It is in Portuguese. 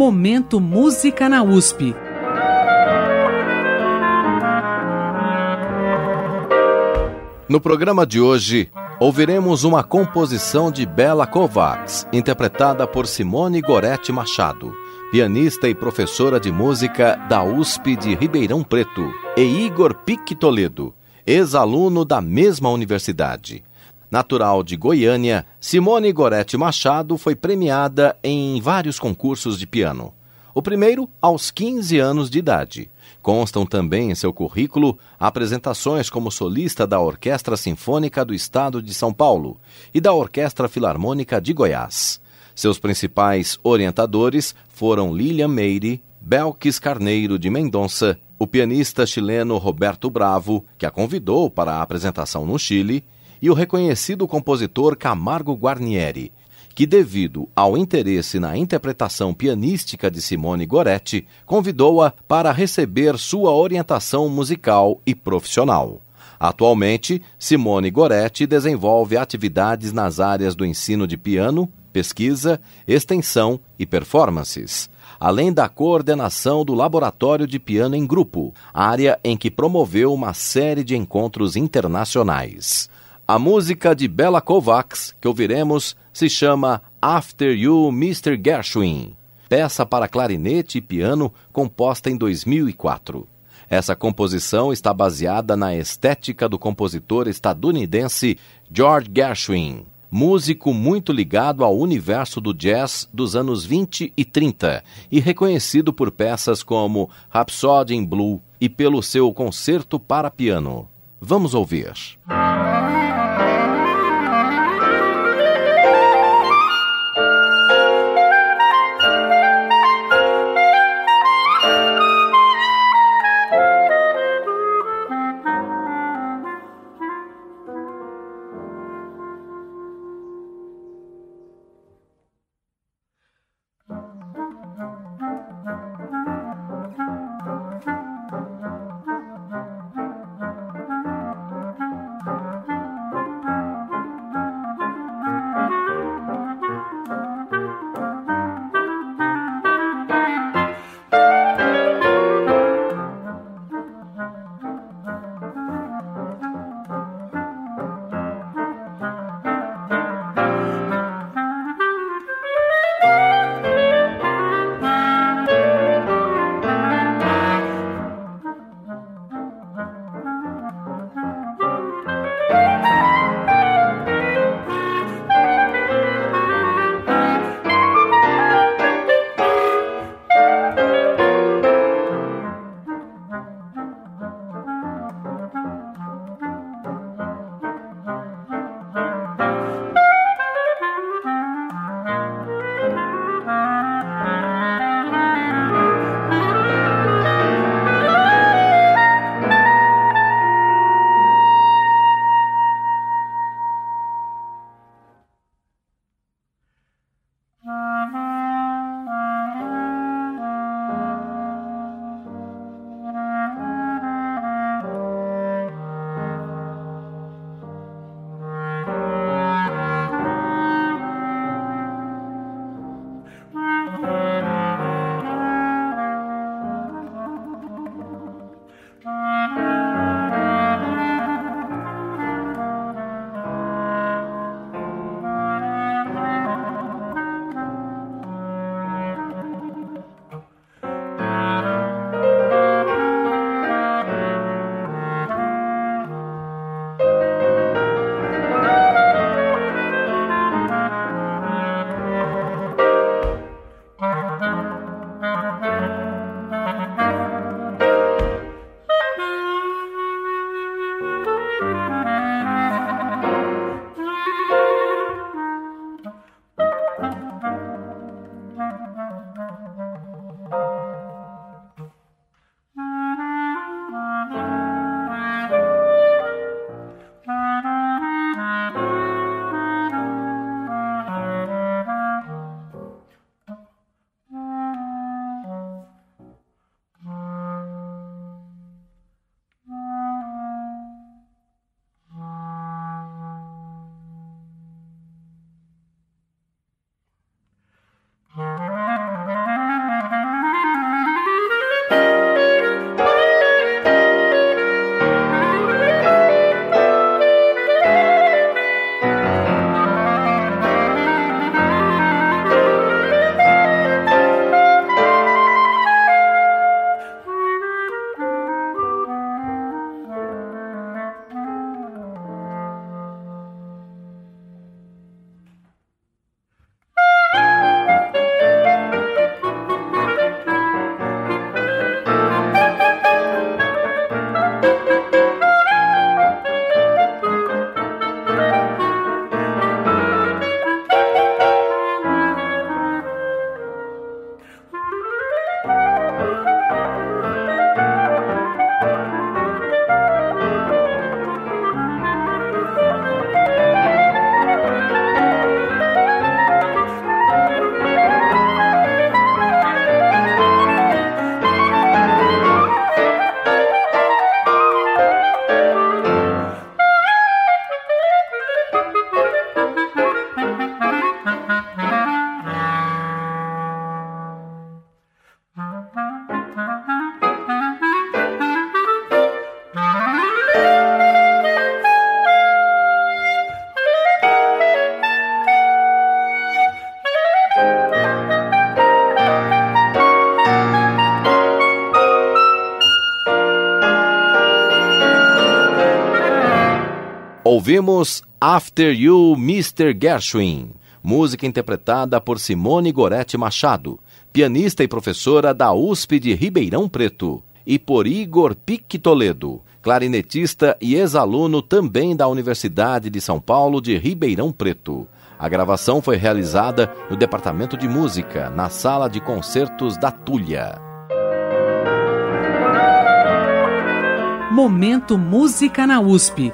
Momento Música na USP. No programa de hoje, ouviremos uma composição de Bela Kovacs, interpretada por Simone Goretti Machado, pianista e professora de música da USP de Ribeirão Preto, e Igor Pique Toledo, ex-aluno da mesma universidade. Natural de Goiânia, Simone Goretti Machado foi premiada em vários concursos de piano. O primeiro aos 15 anos de idade. Constam também em seu currículo apresentações como solista da Orquestra Sinfônica do Estado de São Paulo e da Orquestra Filarmônica de Goiás. Seus principais orientadores foram Lilian Meire, Belkis Carneiro de Mendonça, o pianista chileno Roberto Bravo, que a convidou para a apresentação no Chile, e o reconhecido compositor Camargo Guarnieri, que, devido ao interesse na interpretação pianística de Simone Goretti, convidou-a para receber sua orientação musical e profissional. Atualmente, Simone Goretti desenvolve atividades nas áreas do ensino de piano, pesquisa, extensão e performances, além da coordenação do Laboratório de Piano em Grupo, área em que promoveu uma série de encontros internacionais. A música de Bela Kovacs que ouviremos se chama After You, Mr. Gershwin, peça para clarinete e piano composta em 2004. Essa composição está baseada na estética do compositor estadunidense George Gershwin, músico muito ligado ao universo do jazz dos anos 20 e 30 e reconhecido por peças como Rhapsody in Blue e pelo seu concerto para piano. Vamos ouvir. Ouvimos After You, Mr. Gershwin, música interpretada por Simone Gorete Machado, pianista e professora da USP de Ribeirão Preto, e por Igor Pique Toledo, clarinetista e ex-aluno também da Universidade de São Paulo de Ribeirão Preto. A gravação foi realizada no Departamento de Música, na Sala de Concertos da Tulha. Momento Música na USP